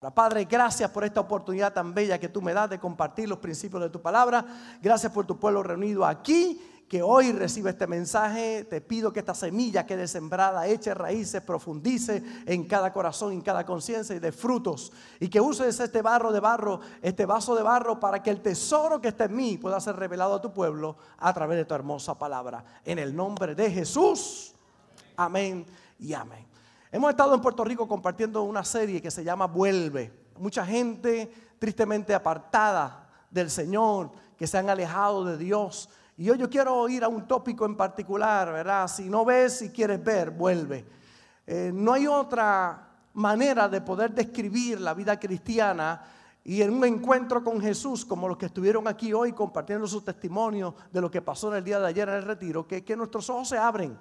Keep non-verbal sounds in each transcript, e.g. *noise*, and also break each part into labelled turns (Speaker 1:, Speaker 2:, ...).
Speaker 1: Padre, gracias por esta oportunidad tan bella que tú me das de compartir los principios de tu palabra. Gracias por tu pueblo reunido aquí que hoy recibe este mensaje. Te pido que esta semilla quede sembrada, eche raíces, profundice en cada corazón, en cada conciencia y de frutos. Y que uses este barro de barro, este vaso de barro, para que el tesoro que está en mí pueda ser revelado a tu pueblo a través de tu hermosa palabra. En el nombre de Jesús. Amén y amén. Hemos estado en Puerto Rico compartiendo una serie que se llama Vuelve. Mucha gente tristemente apartada del Señor, que se han alejado de Dios. Y hoy yo quiero ir a un tópico en particular, ¿verdad? Si no ves, si quieres ver, vuelve. Eh, no hay otra manera de poder describir la vida cristiana y en un encuentro con Jesús, como los que estuvieron aquí hoy compartiendo su testimonio de lo que pasó en el día de ayer en el retiro, que, que nuestros ojos se abren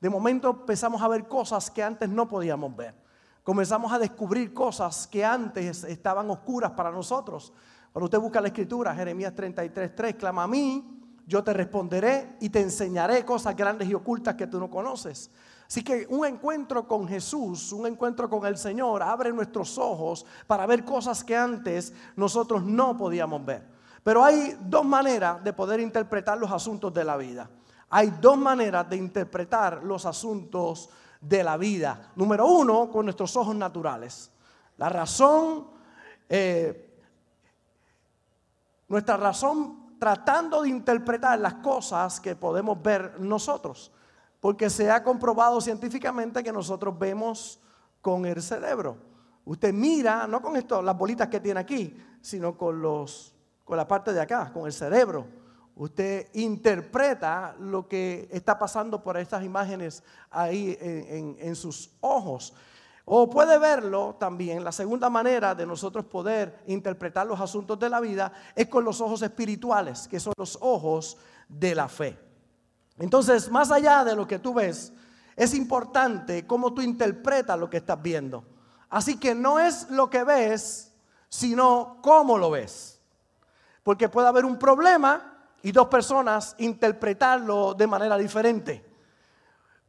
Speaker 1: de momento empezamos a ver cosas que antes no podíamos ver. Comenzamos a descubrir cosas que antes estaban oscuras para nosotros. Cuando usted busca la escritura, Jeremías 33, 3, clama a mí, yo te responderé y te enseñaré cosas grandes y ocultas que tú no conoces. Así que un encuentro con Jesús, un encuentro con el Señor, abre nuestros ojos para ver cosas que antes nosotros no podíamos ver. Pero hay dos maneras de poder interpretar los asuntos de la vida. Hay dos maneras de interpretar los asuntos de la vida. Número uno, con nuestros ojos naturales. La razón, eh, nuestra razón tratando de interpretar las cosas que podemos ver nosotros. Porque se ha comprobado científicamente que nosotros vemos con el cerebro. Usted mira, no con esto, las bolitas que tiene aquí, sino con, los, con la parte de acá, con el cerebro. Usted interpreta lo que está pasando por estas imágenes ahí en, sus ojos. O puede verlo también, la segunda manera de nosotros poder interpretar los asuntos de la vida es con los ojos espirituales, que son los ojos de la fe. Entonces, más allá de lo que tú ves, es importante cómo tú interpretas lo que estás viendo. Así que no es lo que ves, sino cómo lo ves. Porque puede haber un problema y dos personas interpretarlo de manera diferente.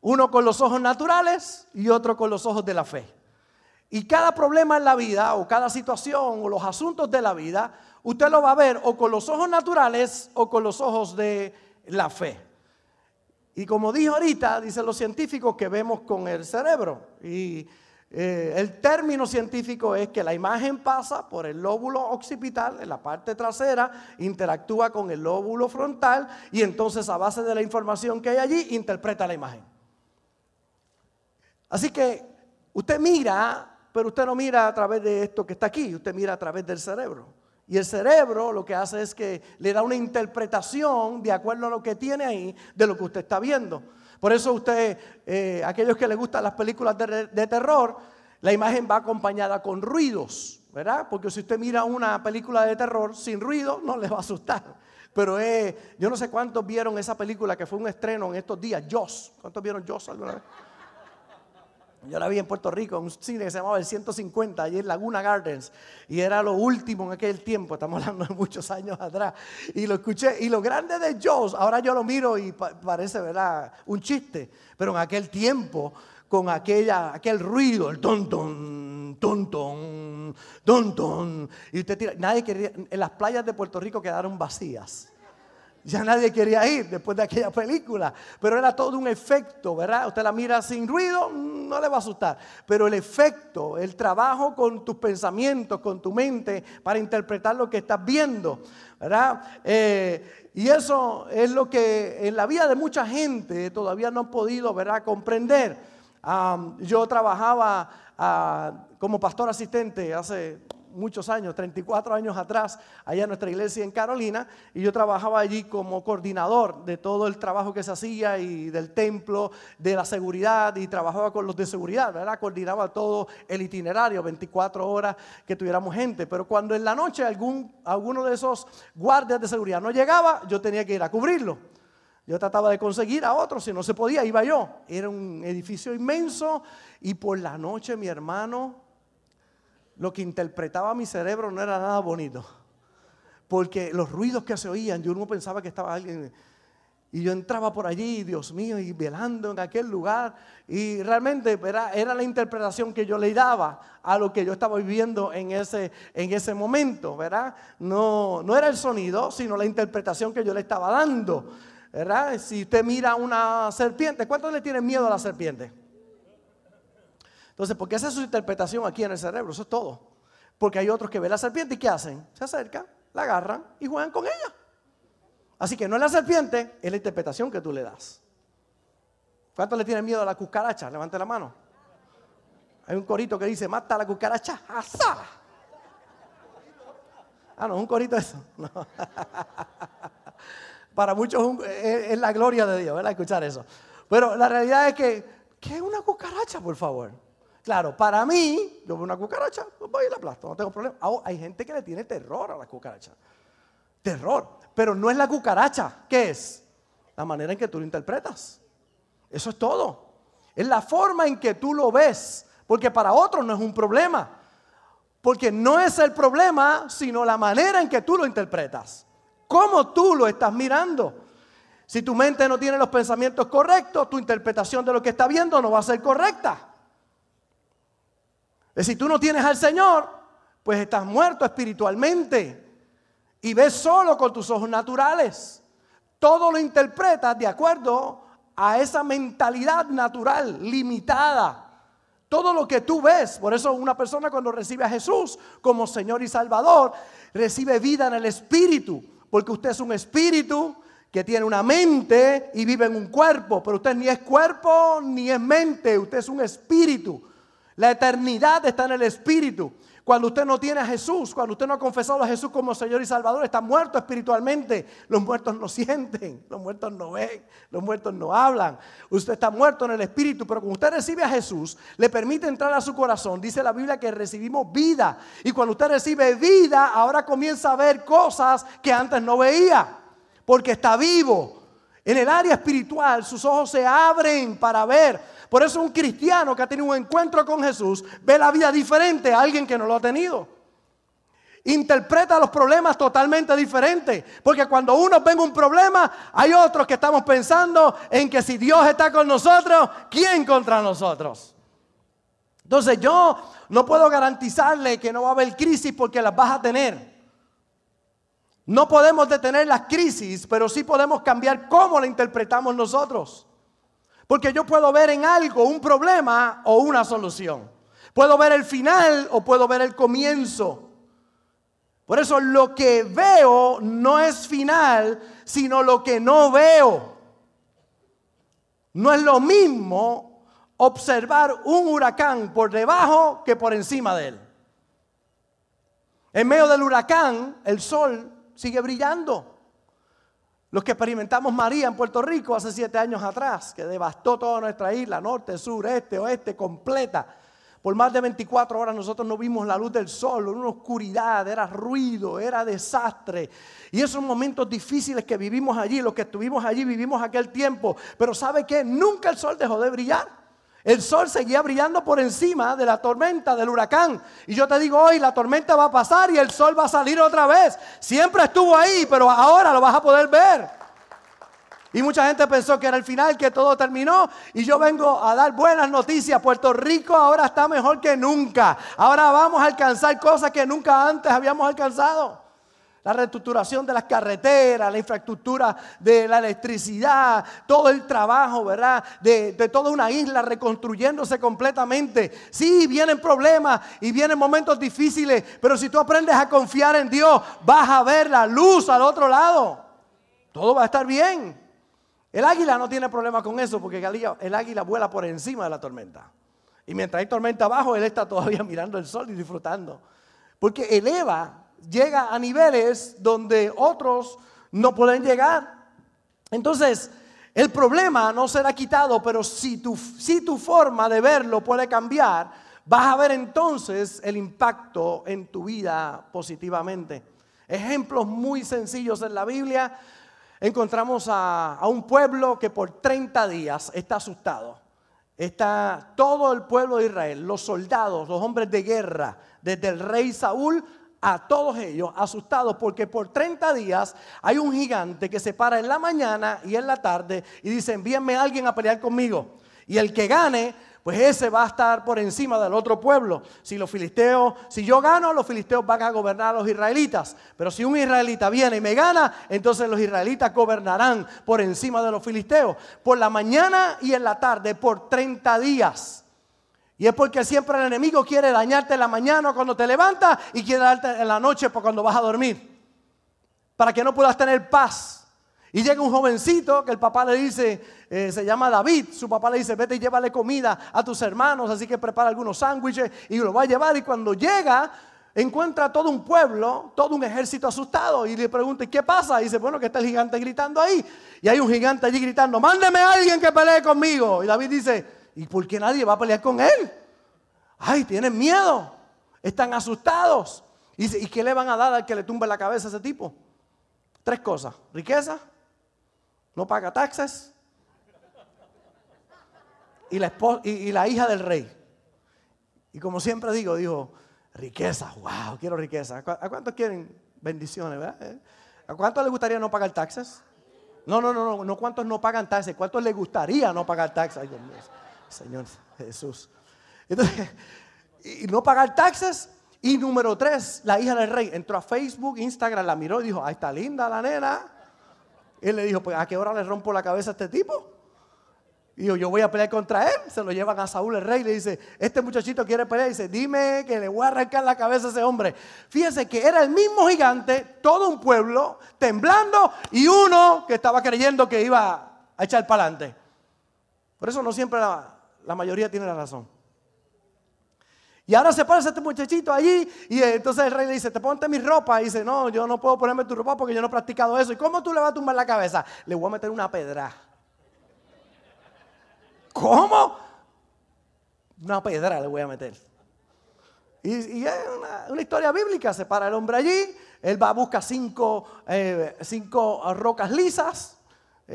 Speaker 1: Uno con los ojos naturales y otro con los ojos de la fe. Y cada problema en la vida o cada situación o los asuntos de la vida, usted lo va a ver o con los ojos naturales o con los ojos de la fe. Y como dijo ahorita, dicen los científicos que vemos con el cerebro. Y eh, el término científico es que la imagen pasa por el lóbulo occipital en la parte trasera, interactúa con el lóbulo frontal y entonces a base de la información que hay allí interpreta la imagen. Así que usted mira, pero usted no mira a través de esto que está aquí, usted mira a través del cerebro. Y el cerebro lo que hace es que le da una interpretación de acuerdo a lo que tiene ahí de lo que usted está viendo. Por eso usted, eh, aquellos que les gustan las películas de, terror, la imagen va acompañada con ruidos, ¿verdad? Porque si usted mira una película de terror sin ruido, no le va a asustar. Pero eh, yo no sé cuántos vieron esa película que fue un estreno en estos días, Joss. ¿Cuántos vieron Joss alguna vez? Yo la vi en Puerto Rico, en un cine que se llamaba El 150, allí en Laguna Gardens, y era lo último en aquel tiempo, estamos hablando de muchos años atrás, y lo escuché, y lo grande de Joss, ahora yo lo miro y parece, ¿verdad?, un chiste, pero en aquel tiempo, con aquella, aquel ruido, el tontón, tontón, tontón, y usted tira, nadie quería, en las playas de Puerto Rico quedaron vacías. Ya nadie quería ir después de aquella película, pero era todo un efecto, ¿verdad? Usted la mira sin ruido, no le va a asustar, pero el efecto, el trabajo con tus pensamientos, con tu mente, para interpretar lo que estás viendo, ¿verdad? Eh, y eso es lo que en la vida de mucha gente todavía no han podido, ¿verdad?, comprender. yo trabajaba ah, como pastor asistente hace muchos años, 34 años atrás, allá en nuestra iglesia en Carolina, y yo trabajaba allí como coordinador de todo el trabajo que se hacía y del templo, de la seguridad, y trabajaba con los de seguridad, ¿verdad? Coordinaba todo el itinerario, 24 horas que tuviéramos gente, pero cuando en la noche algún, alguno de esos guardias de seguridad no llegaba, yo tenía que ir a cubrirlo. Yo trataba de conseguir a otro, si no se podía, iba yo. Era un edificio inmenso y por la noche mi hermano lo que interpretaba mi cerebro no era nada bonito. Porque los ruidos que se oían, yo no pensaba que estaba alguien. Y yo entraba por allí, Dios mío, y velando en aquel lugar. Y realmente era, era, la interpretación que yo le daba a lo que yo estaba viviendo en ese, en ese momento, ¿verdad? No, no era el sonido, sino la interpretación que yo le estaba dando, ¿verdad? Si usted mira una serpiente, ¿cuántos le tienen miedo a la serpiente? Entonces, porque esa es su interpretación aquí en el cerebro, eso es todo. Porque hay otros que ven la serpiente y ¿qué hacen? Se acercan, la agarran y juegan con ella. Así que no es la serpiente, es la interpretación que tú le das. ¿Cuántos le tienen miedo a la cucaracha? Levante la mano. Hay un corito que dice, mata a la cucaracha, ¡Asa! Ah, no, un corito eso. *laughs* Para muchos es, la gloria de Dios, ¿verdad? Escuchar eso. Pero la realidad es que, ¿qué es una cucaracha, por favor? Claro, para mí, yo veo una cucaracha, pues voy y la aplasto, no tengo problema. hay gente que le tiene terror a la cucaracha. Terror. Pero no es la cucaracha. ¿Qué es? La manera en que tú lo interpretas. Eso es todo. Es la forma en que tú lo ves. Porque para otros no es un problema. Porque no es el problema, sino la manera en que tú lo interpretas. Cómo tú lo estás mirando. Si tu mente no tiene los pensamientos correctos, tu interpretación de lo que está viendo no va a ser correcta. Si tú no tienes al Señor, pues estás muerto espiritualmente y ves solo con tus ojos naturales. Todo lo interpretas de acuerdo a esa mentalidad natural, limitada. Todo lo que tú ves, por eso una persona cuando recibe a Jesús como Señor y Salvador, recibe vida en el Espíritu, porque usted es un espíritu que tiene una mente y vive en un cuerpo, pero usted ni es cuerpo ni es mente, usted es un espíritu. La eternidad está en el espíritu. Cuando usted no tiene a Jesús, cuando usted no ha confesado a Jesús como Señor y Salvador, está muerto espiritualmente. Los muertos no *laughs* sienten, los muertos no ven, los muertos no hablan. Usted está muerto en el espíritu, pero cuando usted recibe a Jesús, le permite entrar a su corazón. Dice la Biblia que recibimos vida. Y cuando usted recibe vida, ahora comienza a ver cosas que antes no veía, porque está vivo. En el área espiritual, sus ojos se abren para ver por eso un cristiano que ha tenido un encuentro con Jesús ve la vida diferente a alguien que no lo ha tenido. Interpreta los problemas totalmente diferente. Porque cuando uno venga un problema, hay otros que estamos pensando en que si Dios está con nosotros, ¿quién contra nosotros? Entonces yo no puedo garantizarle que no va a haber crisis porque las vas a tener. No podemos detener las crisis, pero sí podemos cambiar cómo la interpretamos nosotros. Porque yo puedo ver en algo un problema o una solución. Puedo ver el final o puedo ver el comienzo. Por eso lo que veo no es final, sino lo que no veo. No es lo mismo observar un huracán por debajo que por encima de él. En medio del huracán, el sol sigue brillando. Los que experimentamos María en Puerto Rico hace siete años atrás, que devastó toda nuestra isla, norte, sur, este, oeste, completa. Por más de 24 horas nosotros no vimos la luz del sol, era una oscuridad, era ruido, era desastre. Y esos momentos difíciles que vivimos allí, los que estuvimos allí, vivimos aquel tiempo. Pero ¿sabe qué? Nunca el sol dejó de brillar. El sol seguía brillando por encima de la tormenta, del huracán. Y yo te digo hoy, la tormenta va a pasar y el sol va a salir otra vez. Siempre estuvo ahí, pero ahora lo vas a poder ver. Y mucha gente pensó que era el final, que todo terminó. Y yo vengo a dar buenas noticias. Puerto Rico ahora está mejor que nunca. Ahora vamos a alcanzar cosas que nunca antes habíamos alcanzado la reestructuración de las carreteras, la infraestructura de la electricidad, todo el trabajo, ¿verdad? De, toda una isla reconstruyéndose completamente. Sí, vienen problemas y vienen momentos difíciles, pero si tú aprendes a confiar en Dios, vas a ver la luz al otro lado. Todo va a estar bien. El águila no tiene problema con eso porque el águila vuela por encima de la tormenta. Y mientras hay tormenta abajo, él está todavía *laughs* mirando el sol y disfrutando. Porque eleva llega a niveles donde otros no pueden llegar. Entonces, el problema no será quitado, pero si tu, si tu forma de verlo puede cambiar, vas a ver entonces el impacto en tu vida positivamente. Ejemplos muy sencillos en la Biblia. Encontramos a, a un pueblo que por 30 días está asustado. Está todo el pueblo de Israel, los soldados, los hombres de guerra, desde el rey Saúl a todos ellos asustados porque por 30 días hay un gigante que se para en la mañana y en la tarde y dice, envíenme a alguien a pelear conmigo. Y el que gane, pues ese va a estar por encima del otro pueblo. Si los filisteos, si yo gano, los filisteos van a gobernar a los israelitas. Pero si un israelita viene y me gana, entonces los israelitas gobernarán por encima de los filisteos. Por la mañana y en la tarde, por 30 días. Y es porque siempre el enemigo quiere dañarte en la mañana cuando te levantas y quiere darte en la noche cuando vas a dormir. Para que no puedas tener paz. Y llega un jovencito que el papá le dice, eh, se llama David, su papá le dice, vete y llévale comida a tus hermanos, así que prepara algunos sándwiches y lo va a llevar. Y cuando llega, encuentra todo un pueblo, todo un ejército asustado y le pregunta, ¿qué pasa? Y dice, bueno, que está el gigante gritando ahí. Y hay un gigante allí gritando, mándeme a alguien que pelee conmigo. Y David dice, ¿Y por qué nadie va a pelear con él? Ay, tienen miedo. Están asustados. ¿Y, ¿Y qué le van a dar al que le tumbe la cabeza a ese tipo? Tres cosas. Riqueza. No paga taxes. Y la, y, la hija del rey. Y como siempre digo, dijo, riqueza. Wow, quiero riqueza. ¿A cuántos quieren bendiciones? ¿verdad? ¿A cuántos les gustaría no pagar taxes? No, no, no, no, no cuántos no pagan taxes, cuántos les gustaría no pagar taxes. Ay, Dios mío. Señor Jesús. Entonces, y no pagar taxes. Y número tres, la hija del rey entró a Facebook, Instagram, la miró y dijo, ahí está linda la nena. Él le dijo, pues ¿a qué hora le rompo la cabeza a este tipo? Y dijo, yo voy a pelear contra él. Se lo llevan a Saúl el rey. Le dice, este muchachito quiere pelear. Y dice, dime que le voy a arrancar la cabeza a ese hombre. Fíjense que era el mismo gigante, todo un pueblo, temblando, y uno que estaba creyendo que iba a echar para adelante. Por eso no siempre la, la mayoría tiene la razón. Y ahora se pone este muchachito allí y entonces el rey le dice, te ponte mi ropa. Y dice, no, yo no puedo ponerme tu ropa porque yo no he practicado eso. ¿Y cómo tú le vas a tumbar la cabeza? Le voy a meter una pedra. ¿Cómo? Una pedra le voy a meter. Y, es una, historia bíblica. Se para el hombre allí, él va a buscar cinco, eh, cinco rocas lisas eh,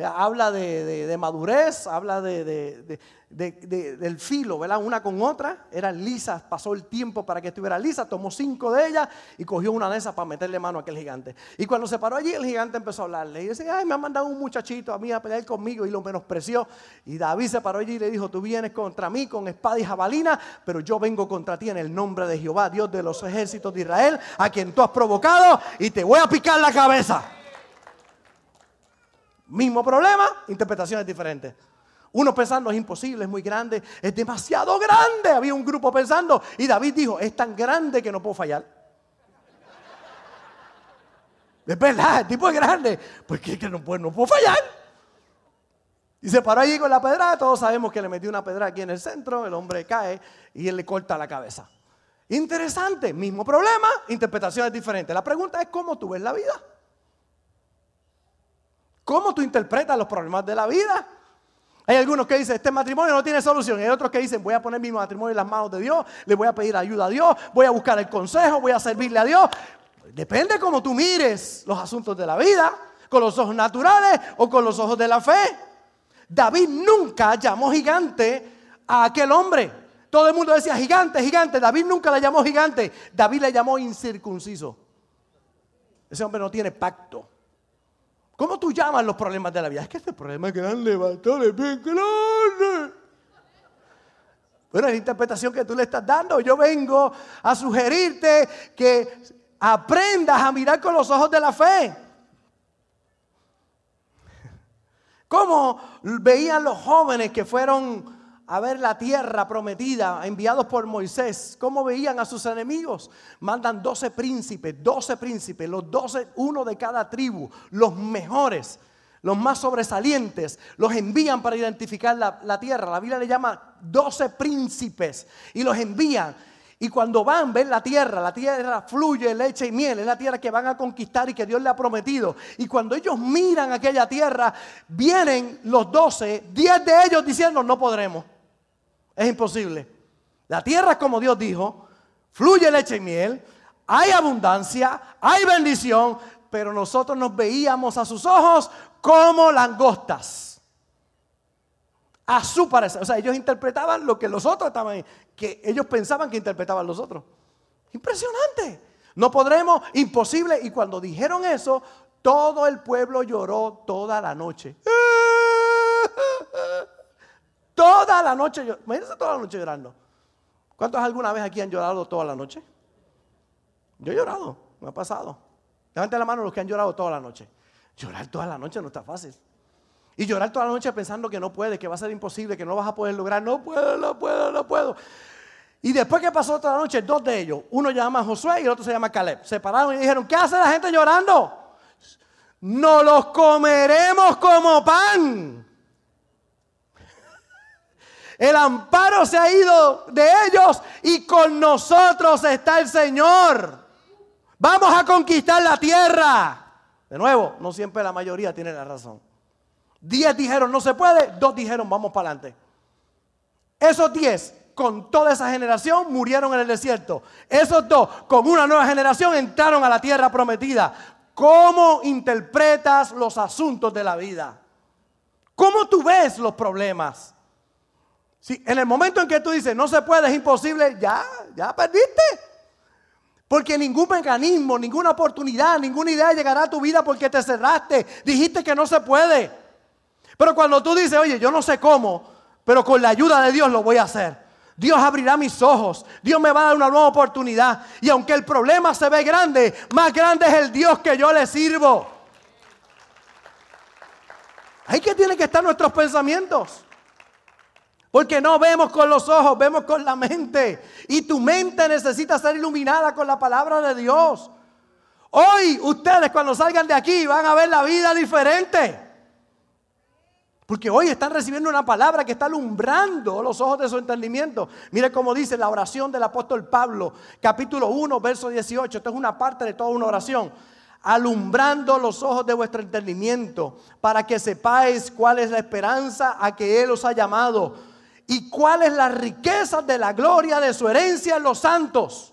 Speaker 1: habla de, madurez, habla de, del filo, ¿verdad? Una con otra. Eran lisas, pasó el tiempo para que estuviera lisa, tomó cinco de ellas y cogió una de esas para meterle mano a aquel gigante. Y cuando se paró allí, el gigante empezó a hablarle. Y dice, ay, me ha mandado un muchachito a mí a pelear conmigo y lo menospreció. Y David se paró allí y le dijo, tú vienes contra mí con espada y jabalina, pero yo vengo contra ti en el nombre de Jehová, Dios de los ejércitos de Israel, a quien tú has provocado y te voy a picar la cabeza. Mismo problema, interpretaciones diferentes. Uno pensando es imposible, es muy grande, es demasiado grande. Había un grupo pensando y David dijo, es tan grande que no puedo fallar. Es verdad, el tipo es grande, pues que, no, puedo, fallar. Y se paró allí con la pedra, todos sabemos que le metió una pedra aquí en el centro, el hombre cae y él le corta la cabeza. Interesante, mismo problema, interpretaciones diferentes. La pregunta es cómo tú ves la vida. ¿Cómo tú interpretas los problemas de la vida? Hay algunos que dicen, este matrimonio no tiene solución. Hay otros que dicen, voy a poner mi matrimonio en las manos de Dios, le voy a pedir ayuda a Dios, voy a buscar el consejo, voy a servirle a Dios. Depende cómo tú mires los asuntos de la vida, con los ojos naturales o con los ojos de la fe. David nunca llamó gigante a aquel hombre. Todo el mundo decía gigante, gigante. David nunca le llamó gigante. David le llamó incircunciso. Ese hombre no tiene pacto. ¿Cómo tú llamas los problemas de la vida? Es que este problema es grande, pastor, es bien grande. Bueno, es la interpretación que tú le estás dando. Yo vengo a sugerirte que aprendas a mirar con los ojos de la fe. ¿Cómo veían los jóvenes que fueron a ver la tierra prometida, enviados por Moisés, ¿cómo veían a sus enemigos? Mandan 12 príncipes, 12 príncipes, los 12, uno de cada tribu, los mejores, los más sobresalientes, los envían para identificar la, la tierra. La Biblia le llama 12 príncipes y los envían. Y cuando van, ven la tierra, la tierra fluye leche y miel, es la tierra que van a conquistar y que Dios le ha prometido. Y cuando ellos miran aquella tierra, vienen los doce, diez de ellos diciendo, no podremos. Es imposible. La tierra es como Dios dijo, fluye leche y miel, hay abundancia, hay bendición, pero nosotros nos veíamos a sus ojos como langostas. A su parecer. O sea, ellos interpretaban lo que los otros estaban, que ellos pensaban que interpretaban los otros. Impresionante. No podremos, imposible. Y cuando dijeron eso, todo el pueblo lloró toda la noche. *laughs* Toda la noche, imagínense toda la noche llorando. ¿Cuántos alguna vez aquí han llorado toda la noche? Yo he llorado, me ha pasado. Levanten la mano los que han llorado toda la noche. Llorar toda la noche no está fácil. Y llorar toda la noche pensando que no puede, que va a ser imposible, que no vas a poder lograr. No puedo, no puedo, no puedo. Y después que pasó toda la noche, dos de ellos, uno llama Josué y el otro se llama Caleb, se pararon y dijeron, ¿qué hace la gente llorando? No los comeremos como pan. El amparo se ha ido de ellos y con nosotros está el Señor. Vamos a conquistar la tierra. De nuevo, no siempre la mayoría tiene la razón. Diez dijeron no se puede, dos dijeron vamos para adelante. Esos diez, con toda esa generación, murieron en el desierto. Esos dos, con una nueva generación, entraron a la tierra prometida. ¿Cómo interpretas los asuntos de la vida? ¿Cómo tú ves los problemas? Si en el momento en que tú dices no se puede, es imposible, ya, ya perdiste. Porque ningún mecanismo, ninguna oportunidad, ninguna idea llegará a tu vida porque te cerraste. Dijiste que no se puede. Pero cuando tú dices, oye, yo no sé cómo, pero con la ayuda de Dios lo voy a hacer. Dios abrirá mis ojos. Dios me va a dar una nueva oportunidad. Y aunque el problema se ve grande, más grande es el Dios que yo le sirvo. Ahí que tienen que estar nuestros pensamientos. Porque no vemos con los ojos, vemos con la mente. Y tu mente necesita ser iluminada con la palabra de Dios. Hoy ustedes cuando salgan de aquí van a ver la vida diferente. Porque hoy están recibiendo una palabra que está alumbrando los ojos de su entendimiento. Mire cómo dice la oración del apóstol Pablo, capítulo 1, verso 18. Esto es una parte de toda una oración. Alumbrando los ojos de vuestro entendimiento para que sepáis cuál es la esperanza a que Él os ha llamado y cuál es la riqueza de la gloria de su herencia en los santos.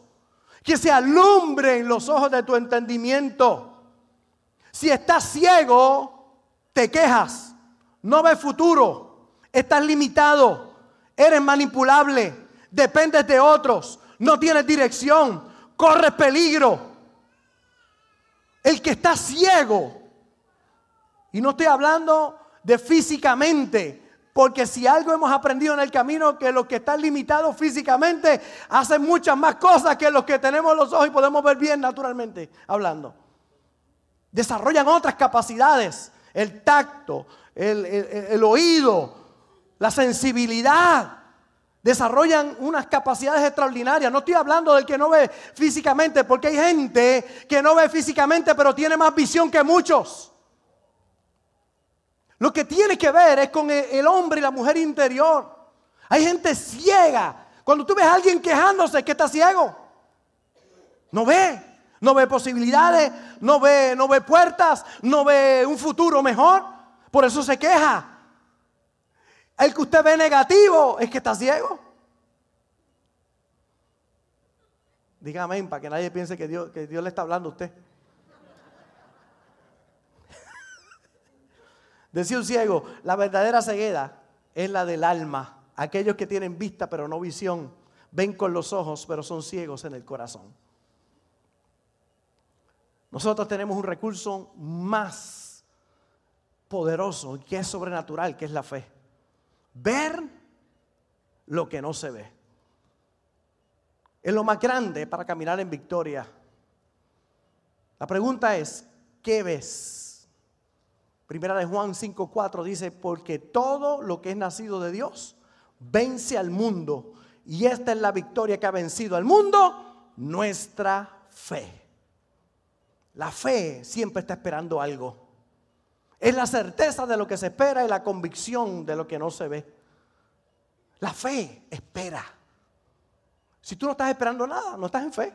Speaker 1: Que se alumbren los ojos de tu entendimiento. Si estás ciego, te quejas, no ves futuro, estás limitado, eres manipulable, dependes de otros, no tienes dirección, corres peligro. El que está ciego, y no estoy hablando de físicamente, porque si algo hemos aprendido en el camino, que los que están limitados físicamente hacen muchas más cosas que los que tenemos los ojos y podemos ver bien naturalmente hablando. Desarrollan otras capacidades, el tacto, el, el oído, la sensibilidad. Desarrollan unas capacidades extraordinarias. No estoy hablando del que no ve físicamente, porque hay gente que no ve físicamente, pero tiene más visión que muchos. Lo que tiene que ver es con el hombre y la mujer interior. Hay gente ciega. Cuando tú ves a alguien quejándose, que está ciego. No ve, no ve posibilidades, no ve, no ve puertas, no ve un futuro mejor. Por eso se queja. El que usted ve negativo es que está ciego. Dígame para que nadie piense que Dios le está hablando a usted. Decía un ciego, la verdadera ceguera es la del alma. Aquellos que tienen vista pero no visión, ven con los ojos pero son ciegos en el corazón. Nosotros tenemos un recurso más poderoso que es sobrenatural, que es la fe. Ver lo que no se ve. Es lo más grande para caminar en victoria. La pregunta es, ¿qué ves? Primera de Juan 5:4 dice, porque todo lo que es nacido de Dios vence al mundo. Y esta es la victoria que ha vencido al mundo, nuestra fe. La fe siempre está esperando algo. Es la certeza de lo que se espera y la convicción de lo que no se ve. La fe espera. Si tú no estás esperando nada, no estás en fe.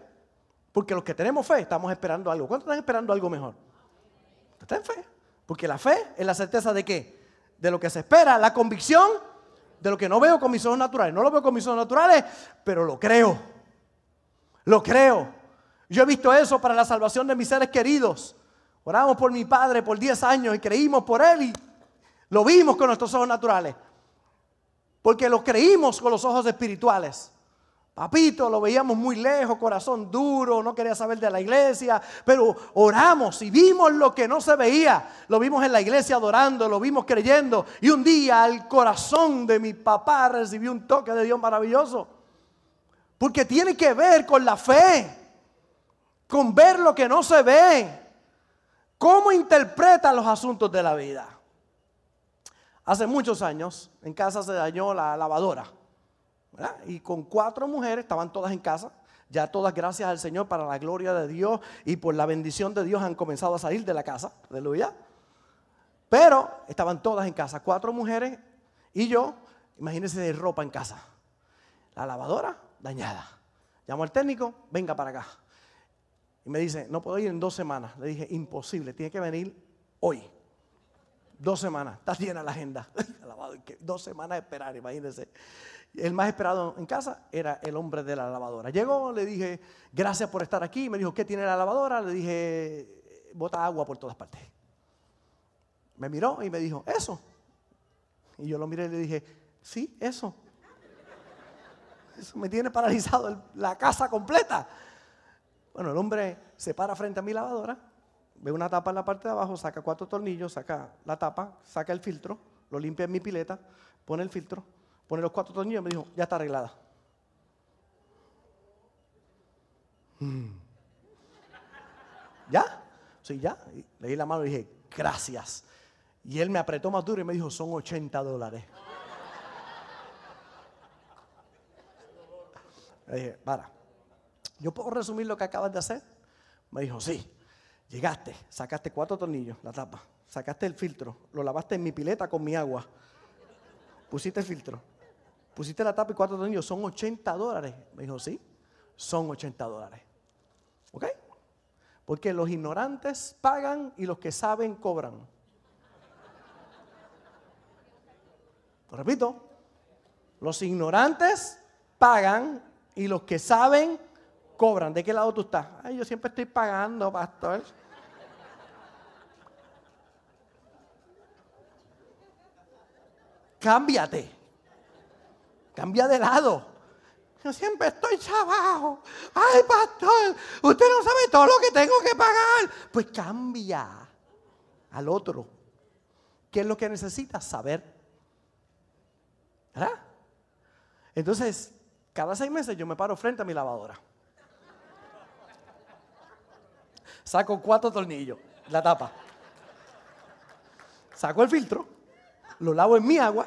Speaker 1: Porque los que tenemos fe estamos esperando algo. ¿Cuántos están esperando algo mejor? ¿Estás en fe? Porque la fe es la certeza de qué? De lo que se espera, la convicción de lo que no veo con mis ojos naturales. No lo veo con mis ojos naturales, pero lo creo. Lo creo. Yo he visto eso para la salvación de mis seres queridos. Oramos por mi padre por 10 años y creímos por él y lo vimos con nuestros ojos naturales. Porque lo creímos con los ojos espirituales. Papito, lo veíamos muy lejos, corazón duro, no quería saber de la iglesia, pero oramos y vimos lo que no se veía. Lo vimos en la iglesia adorando, lo vimos creyendo. Y un día el corazón de mi papá recibió un toque de Dios maravilloso. Porque tiene que ver con la fe, con ver lo que no se ve. ¿Cómo interpreta los asuntos de la vida? Hace muchos años en casa se dañó la lavadora. Y con cuatro mujeres, estaban todas en casa, ya todas gracias al Señor para la gloria de Dios y por la bendición de Dios han comenzado a salir de la casa, aleluya. Pero estaban todas en casa, cuatro mujeres y yo, imagínense de ropa en casa. La lavadora dañada. Llamo al técnico, venga para acá. Y me dice, no puedo ir en dos semanas. Le dije, imposible, tiene que venir hoy. Dos semanas, está llena la agenda. *laughs* dos semanas de esperar, imagínense el más esperado en casa era el hombre de la lavadora. Llegó, le dije, gracias por estar aquí. Me dijo, ¿qué tiene la lavadora? Le dije, bota agua por todas partes. Me miró y me dijo, eso. Y yo lo miré y le dije, sí, eso. Eso me tiene paralizado la casa completa. Bueno, el hombre se para frente a mi lavadora, ve una tapa en la parte de abajo, saca cuatro tornillos, saca la tapa, saca el filtro, lo limpia en mi pileta, pone el filtro pone los cuatro tornillos y me dijo, ya está arreglada. Mm. ¿Ya? Sí, ya. le di la mano y dije, gracias. Y él me apretó más duro y me dijo, son 80 dólares. Le dije, para, ¿yo puedo resumir lo que acabas de hacer? Me dijo, sí. Llegaste, sacaste cuatro tornillos, la tapa, sacaste el filtro, lo lavaste en mi pileta con mi agua, pusiste el filtro, pusiste la tapa y cuatro tornillos, son 80 dólares. Me dijo, sí, son 80 dólares. ¿Ok? Porque los ignorantes pagan y los que saben cobran. Lo repito, los ignorantes pagan y los que saben cobran. ¿De qué lado tú estás? Ay, yo siempre estoy pagando, pastor. Cámbiate. Cambia de lado. Yo siempre estoy chabajo. Ay, pastor, usted no sabe todo lo que tengo que pagar. Pues cambia al otro. ¿Qué es lo que necesitas saber? ¿Verdad? Entonces, cada seis meses yo me paro frente a mi lavadora. Saco cuatro tornillos, la tapa. Saco el filtro, lo lavo en mi agua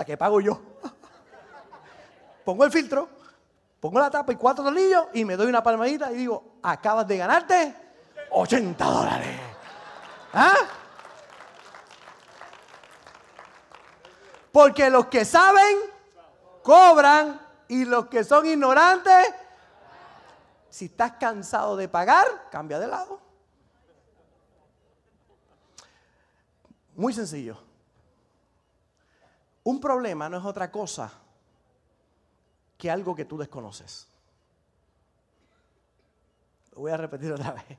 Speaker 1: la que pago yo. Pongo el filtro, pongo la tapa y cuatro tornillos y me doy una palmadita y digo, acabas de ganarte 80 dólares. ¿Ah? Porque los que saben, cobran y los que son ignorantes, si estás cansado de pagar, cambia de lado. Muy sencillo. Un problema no es otra cosa que algo que tú desconoces. Lo voy a repetir otra vez.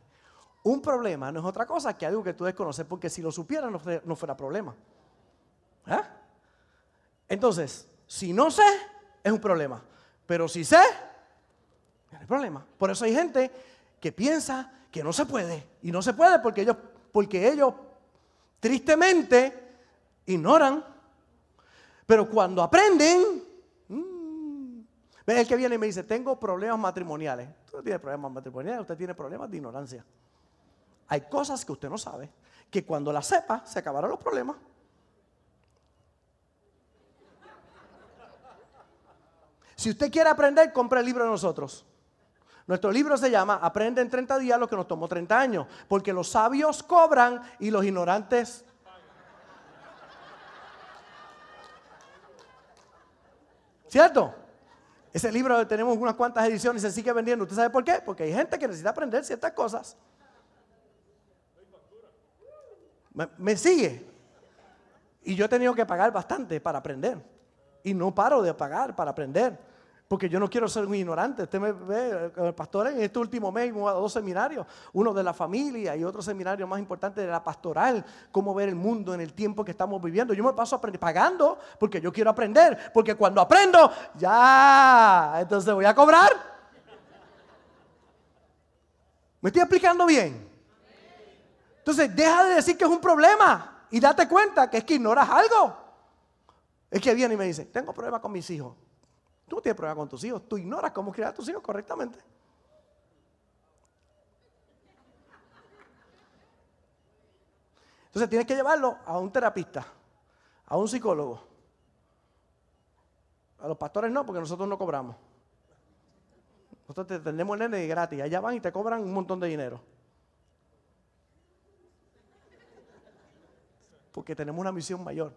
Speaker 1: Un problema no es otra cosa que algo que tú desconoces, porque si lo supieras no, fuera problema. ¿Eh? Entonces, si no sé, es un problema. Pero si sé, hay problema. Por eso hay gente que piensa que no se puede. Y no se puede porque ellos, porque ellos tristemente ignoran pero cuando aprenden, mmm, el que viene y me dice, tengo problemas matrimoniales. Usted no tiene problemas matrimoniales, usted tiene problemas de ignorancia. Hay cosas que usted no sabe, que cuando las sepa, se acabarán los problemas. Si usted quiere aprender, compre el libro de nosotros. Nuestro libro se llama Aprende en 30 días lo que nos tomó 30 años, porque los sabios cobran y los ignorantes ¿Cierto? Ese libro tenemos unas cuantas ediciones y se sigue vendiendo. ¿Usted sabe por qué? Porque hay gente que necesita aprender ciertas cosas. Me, sigue. Y yo he tenido que pagar bastante para aprender. Y no paro de pagar para aprender. Porque yo no quiero ser un ignorante. Usted me ve, el pastor, en este último mes hemos dado dos seminarios, uno de la familia y otro seminario más importante de la pastoral, cómo ver el mundo en el tiempo que estamos viviendo. Yo me paso pagando porque yo quiero aprender, porque cuando aprendo, ya, entonces voy a cobrar. ¿Me estoy explicando bien? Entonces, deja de decir que es un problema y date cuenta que es que ignoras algo. Es que viene y me dice, tengo problemas con mis hijos. Tú no tienes problema con tus hijos, tú ignoras cómo criar a tus hijos correctamente. Entonces tienes que llevarlo a un terapista, a un psicólogo. A los pastores no, porque nosotros no cobramos. Nosotros te tenemos el nene gratis. Allá van y te cobran un montón de dinero. Porque tenemos una misión mayor.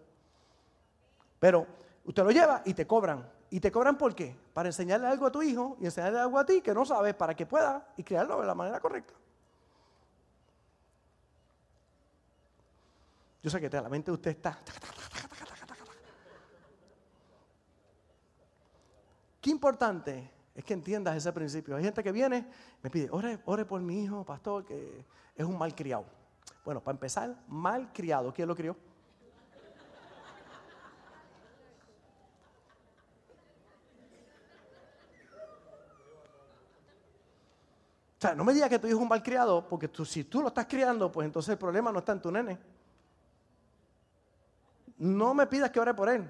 Speaker 1: Pero usted lo lleva y te cobran. ¿Y te cobran por qué? Para enseñarle algo a tu hijo y enseñarle algo a ti que no sabes para que pueda y crearlo de la manera correcta. Yo sé que la mente de usted está. Qué importante es que entiendas ese principio. Hay gente que viene, me pide, ore, ore por mi hijo, pastor, que es un mal criado. Bueno, para empezar, mal criado. ¿Quién lo crió? O sea, no me digas que tu hijo es un mal criado, porque si tú lo estás criando, pues entonces el problema no está en tu nene. No me pidas que ore por él,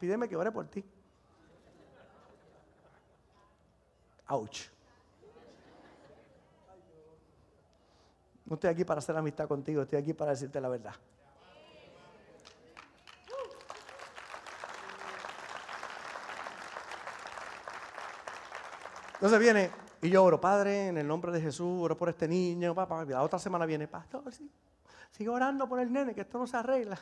Speaker 1: pídeme que ore por ti. Ouch. No estoy aquí para hacer amistad contigo, estoy aquí para decirte la verdad. Entonces viene y yo oro, Padre, en el nombre de Jesús, oro por este niño, papá. La otra semana viene, Pastor, sí, sigue orando por el nene, que esto no se arregla.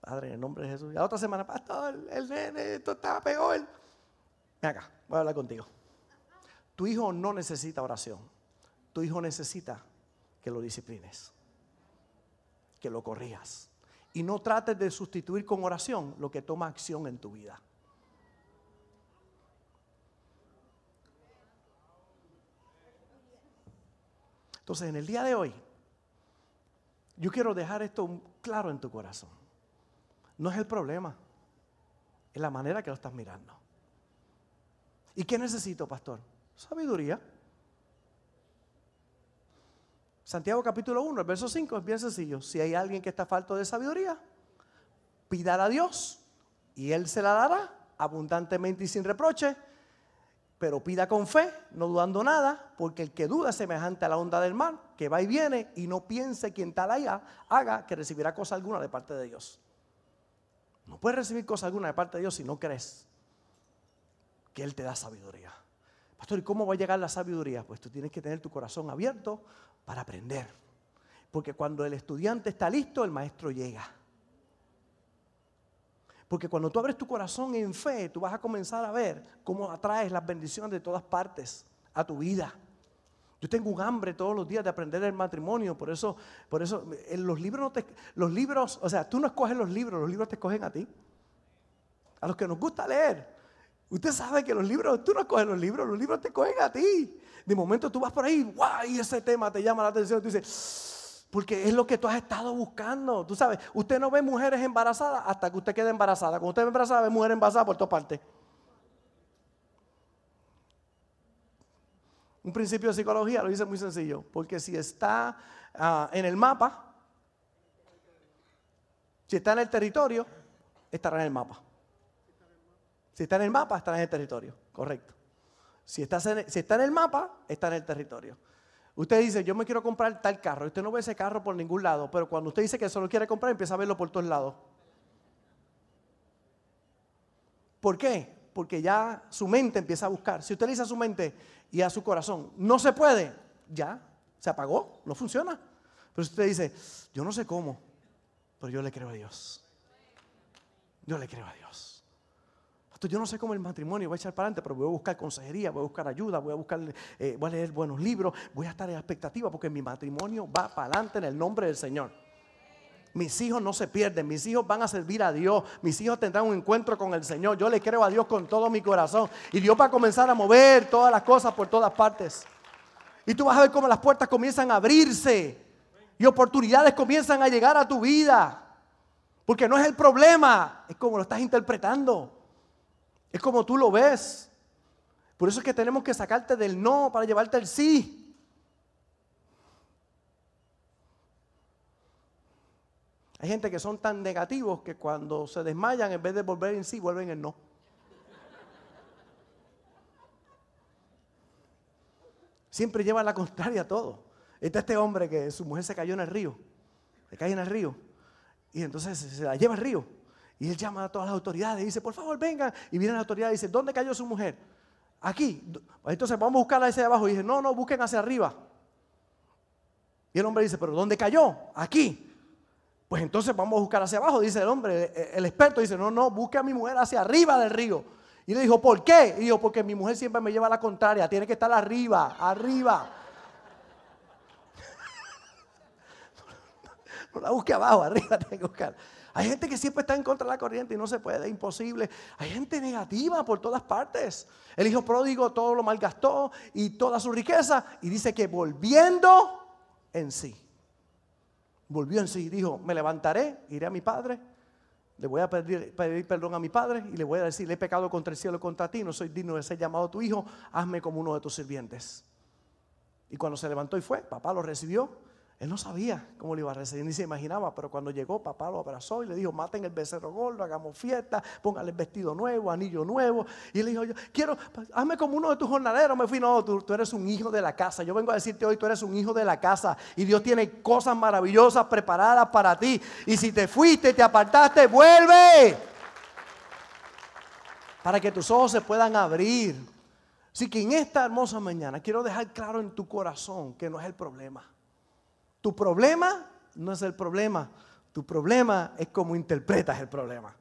Speaker 1: Padre, en el nombre de Jesús. La otra semana, Pastor, el nene, esto está peor. Ven acá, voy a hablar contigo. Tu hijo no necesita oración. Tu hijo necesita que lo disciplines, que lo corrijas. Y no trates de sustituir con oración lo que toma acción en tu vida. Entonces, en el día de hoy, yo quiero dejar esto claro en tu corazón. No es el problema, es la manera que lo estás mirando. ¿Y qué necesito, pastor? Sabiduría. Santiago capítulo 1, el verso 5 es bien sencillo. Si hay alguien que está falto de sabiduría, pídala a Dios y Él se la dará abundantemente y sin reproche pero pida con fe, no dudando nada, porque el que duda es semejante a la onda del mar, que va y viene, y no piense quien tal haya, haga que recibirá cosa alguna de parte de Dios. No puedes recibir cosa alguna de parte de Dios si no crees que Él te da sabiduría. Pastor, ¿y cómo va a llegar la sabiduría? Pues tú tienes que tener tu corazón abierto para aprender. Porque cuando el estudiante está listo, el maestro llega. Porque cuando tú abres tu corazón en fe, tú vas a comenzar a ver cómo atraes las bendiciones de todas partes a tu vida. Yo tengo un hambre todos los días de aprender el matrimonio, por eso, por eso en los libros no te, los libros, o sea, tú no escoges los libros, los libros te escogen a ti. A los que nos gusta leer. Usted sabe que los libros, tú no escoges los libros, los libros te escogen a ti. De momento tú vas por ahí, ¡guau! Y ese tema te llama la atención. Tú dices, porque es lo que tú has estado buscando. Tú sabes, usted no ve mujeres embarazadas hasta que usted quede embarazada. Cuando usted ve embarazada, ve mujeres embarazadas por todas partes. Un principio de psicología lo dice muy sencillo. Porque si está ah, en el mapa, si está en el territorio, estará en el mapa. Si está en el mapa, estará en el territorio. Correcto. Si está, si está en el mapa, está en el territorio. Usted dice, yo me quiero comprar tal carro. Usted no ve ese carro por ningún lado, pero cuando usted dice que solo quiere comprar, empieza a verlo por todos lados. ¿Por qué? Porque ya su mente empieza a buscar. Si usted le dice a su mente y a su corazón, no se puede, ya, se apagó, no funciona. Pero si usted dice, yo no sé cómo, pero yo le creo a Dios. Yo le creo a Dios yo no sé cómo el matrimonio va a echar para adelante, pero voy a buscar consejería, voy a buscar ayuda, voy a buscar, eh, voy a leer buenos libros, voy a estar en expectativa porque mi matrimonio va para adelante en el nombre del Señor. Mis hijos no se pierden, mis hijos van a servir a Dios, mis hijos tendrán un encuentro con el Señor. Yo le creo a Dios con todo mi corazón y Dios va a comenzar a mover todas las cosas por todas partes. Y tú vas a ver cómo las puertas comienzan a abrirse y oportunidades comienzan a llegar a tu vida. Porque no es el problema, es como lo estás interpretando. Es como tú lo ves. Por eso es que tenemos que sacarte del no para llevarte al sí. Hay gente que son tan negativos que cuando se desmayan, en vez de volver en sí, vuelven en no. Siempre llevan la contraria a todo. Está este hombre que su mujer se cayó en el río. Se cae en el río. Y entonces se la lleva al río. Y él llama a todas las autoridades y dice, por favor, vengan. Y viene la autoridad y dice, ¿dónde cayó su mujer? Aquí. Entonces vamos a buscarla hacia abajo. Y dice, no, no, busquen hacia arriba. Y el hombre dice, ¿pero dónde cayó? Aquí. Pues entonces vamos a buscar hacia abajo, dice el hombre. El experto dice, no, no, busque a mi mujer hacia arriba del río. Y le dijo, ¿por qué? Y dijo, porque mi mujer siempre me lleva a la contraria, tiene que estar arriba, arriba. *laughs* no la busque abajo, arriba *laughs* tiene que buscar. Hay gente que siempre está en contra de la corriente y no se puede, imposible. Hay gente negativa por todas partes. El hijo pródigo todo lo malgastó y toda su riqueza y dice que volviendo en sí volvió en sí y dijo, me levantaré, iré a mi padre, le voy a pedir, perdón a mi padre y le voy a decir, le he pecado contra el cielo y contra ti, no soy digno de ser llamado tu hijo, hazme como uno de tus sirvientes. Y cuando se levantó y fue, papá lo recibió él no sabía cómo lo iba a recibir, ni se imaginaba, pero cuando llegó, papá lo abrazó y le dijo, maten el becerro gordo, hagamos fiesta, póngale vestido nuevo, anillo nuevo. Y él dijo, yo quiero, hazme como uno de tus jornaleros. Me fui, no, tú, tú, eres un hijo de la casa. Yo vengo a decirte hoy, tú eres un hijo de la casa. Y Dios tiene cosas maravillosas preparadas para ti. Y si te fuiste, te apartaste, vuelve. Para que tus ojos se puedan abrir. Así que en esta hermosa mañana quiero dejar claro en tu corazón que no es el problema. Tu problema no es el problema. Tu problema es cómo interpretas el problema.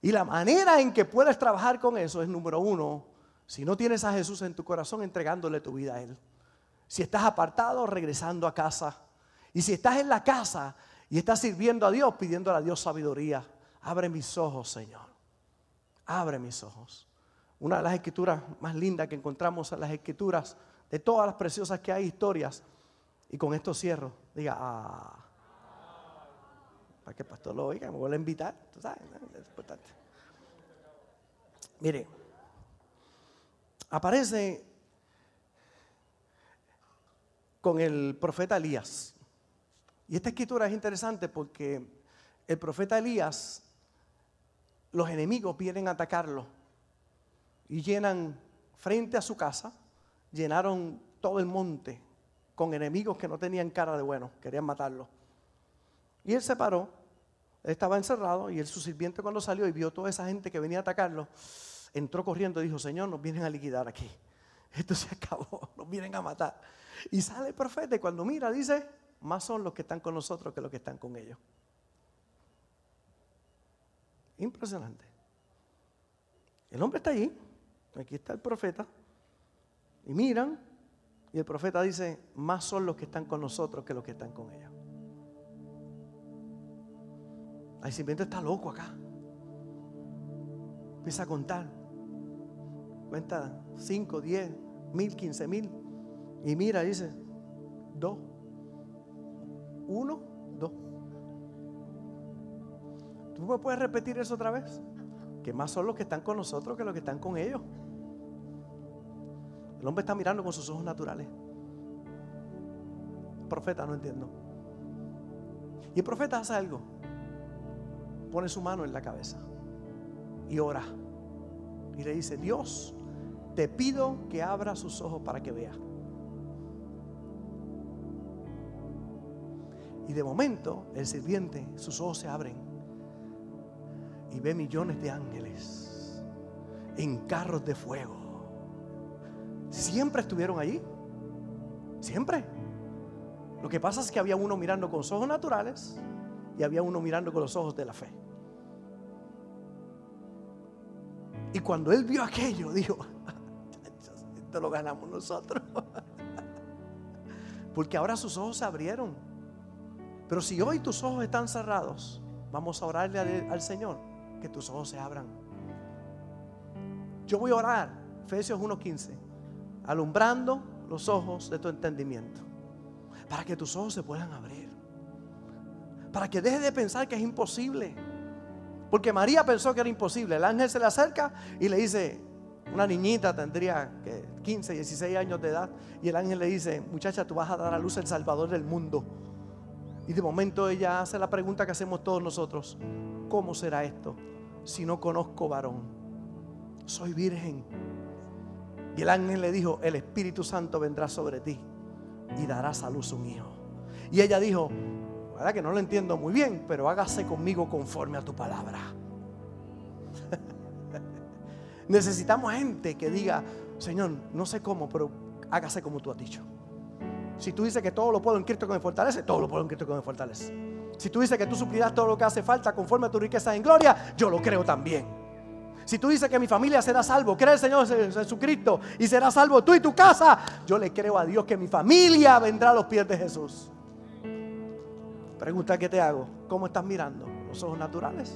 Speaker 1: Y la manera en que puedes trabajar con eso es, número uno, si no tienes a Jesús en tu corazón, entregándole tu vida a Él. Si estás apartado, regresando a casa. Y si estás en la casa y estás sirviendo a Dios, pidiéndole a Dios sabiduría, abre mis ojos, Señor. Abre mis ojos. Una de las escrituras más lindas que encontramos en las escrituras, de todas las preciosas que hay historias, y con esto cierro. Diga, ah. Para que el pastor lo oiga, me vuelve a invitar. ¿Tú sabes? Es importante. Mire, aparece con el profeta Elías. Y esta escritura es interesante porque el profeta Elías, los enemigos vienen a atacarlo y llenan frente a su casa, llenaron todo el monte con enemigos que no tenían cara de bueno, querían matarlo. Y él se paró, estaba encerrado y él, su sirviente cuando salió y vio toda esa gente que venía a atacarlo, entró corriendo y dijo, Señor, nos vienen a liquidar aquí. Esto se acabó, *laughs* nos vienen a matar. Y sale el profeta y cuando mira dice, más son los que están con nosotros que los que están con ellos. Impresionante. El hombre está allí, aquí está el profeta, y miran, y el profeta dice, más son los que están con nosotros que los que están con ellos. El sirviente está loco acá. Empieza a contar. Cuenta 5, 10, mil, 15 mil. Y mira, dice, dos. Uno, dos. ¿Tú me puedes repetir eso otra vez? Que más son los que están con nosotros que los que están con ellos. El hombre está mirando con sus ojos naturales. El profeta no entiendo. Y el profeta hace algo. Pone su mano en la cabeza y ora. Y le dice, Dios, te pido que abra sus ojos para que vea. Y de momento el sirviente, sus ojos se abren y ve millones de ángeles en carros de fuego siempre estuvieron allí. Siempre. Lo que pasa es que había uno mirando con los ojos naturales y había uno mirando con los ojos de la fe. Y cuando él vio aquello, dijo, esto lo ganamos nosotros. *laughs* Porque ahora sus ojos se abrieron. Pero si hoy tus ojos están cerrados, vamos a orarle al, al Señor que tus ojos se abran. Yo voy a orar, Efesios 1:15, alumbrando los ojos de tu entendimiento, para que tus ojos se puedan abrir, para que dejes de pensar que es imposible. Porque María pensó que era imposible. El ángel se le acerca y le dice, una niñita tendría 15, 16 años de edad, y el ángel le dice, muchacha, tú vas a dar a luz el Salvador del mundo. Y de momento ella hace la pregunta que hacemos todos nosotros, ¿cómo será esto si no conozco varón? Soy virgen. Y el ángel le dijo, el Espíritu Santo vendrá sobre ti y darás a luz un hijo. Y ella dijo, verdad que no lo entiendo muy bien, pero hágase conmigo conforme a tu palabra. *laughs* Necesitamos gente que diga, Señor, no sé cómo, pero hágase como tú has dicho. Si tú dices que todo lo puedo en Cristo que me fortalece, todo lo puedo en Cristo que me fortalece. Si tú dices que tú suplirás todo lo que hace falta conforme a tu riqueza en gloria, yo lo creo también. Si tú dices que mi familia será salvo, cree el Señor Jesucristo y será salvo tú y tu casa, yo le creo a Dios que mi familia vendrá a los pies de Jesús. Pregunta que te hago, ¿cómo estás mirando? ¿Los ojos naturales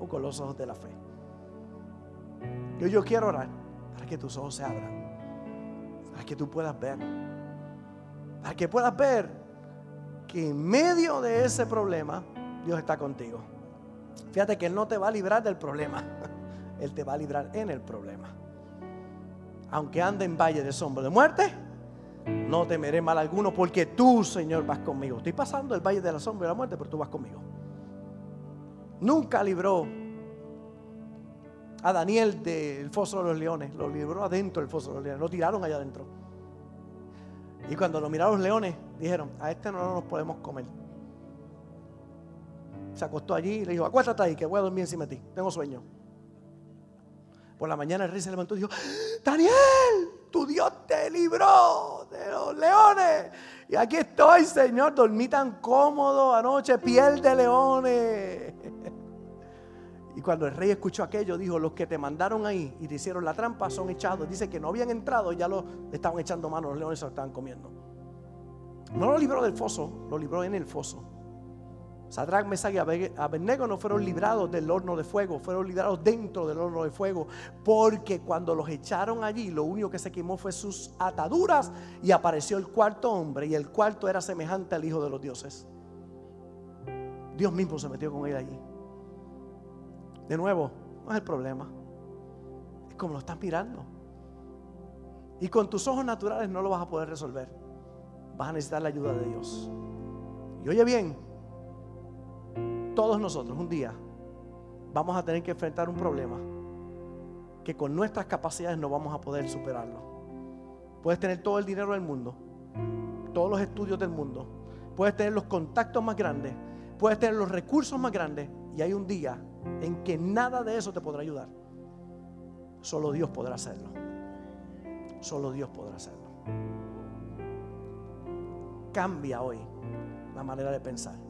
Speaker 1: o con los ojos de la fe? Yo, yo quiero orar para que tus ojos se abran, para que tú puedas ver, para que puedas ver que en medio de ese problema Dios está contigo. Fíjate que Él no te va a librar del problema, *laughs* Él te va a librar en el problema. Aunque ande en valle de sombra de muerte, no temeré mal alguno porque tú, Señor, vas conmigo. Estoy pasando el valle de la sombra y la muerte, pero tú vas conmigo. Nunca libró a Daniel del foso de los leones. Lo libró adentro del foso de los leones. Lo tiraron allá adentro. Y cuando lo miraron los leones, dijeron, a este no nos podemos comer. Se acostó allí y le dijo, acuéstate ahí, que voy a dormir encima de ti. Tengo sueño. Por la mañana el rey se levantó y dijo, Daniel, tu Dios te libró de los leones. Y aquí estoy, Señor, dormí tan cómodo anoche, piel de leones. *laughs* Y cuando el rey escuchó aquello, dijo, los que te mandaron ahí y te hicieron la trampa son echados. Dice que no habían entrado, ya lo estaban echando mano, los leones se lo estaban comiendo. No lo libró del foso, lo libró en el foso. Sadrach, Mesach y Abednego no fueron librados del horno de fuego, fueron librados dentro del horno de fuego, porque cuando los echaron allí, lo único que se quemó fue sus ataduras y apareció el cuarto hombre, y el cuarto era semejante al Hijo de los dioses. Dios mismo se metió con él allí. De nuevo, no es el problema. Es como lo estás mirando. Y con tus ojos naturales no lo vas a poder resolver. Vas a necesitar la ayuda de Dios. Y oye bien, todos nosotros un día vamos a tener que enfrentar un problema que con nuestras capacidades no vamos a poder superarlo. Puedes tener todo el dinero del mundo, todos los estudios del mundo, puedes tener los contactos más grandes, puedes tener los recursos más grandes y hay un día en que nada de eso te podrá ayudar. Solo Dios podrá hacerlo. Solo Dios podrá hacerlo. Cambia hoy la manera de pensar.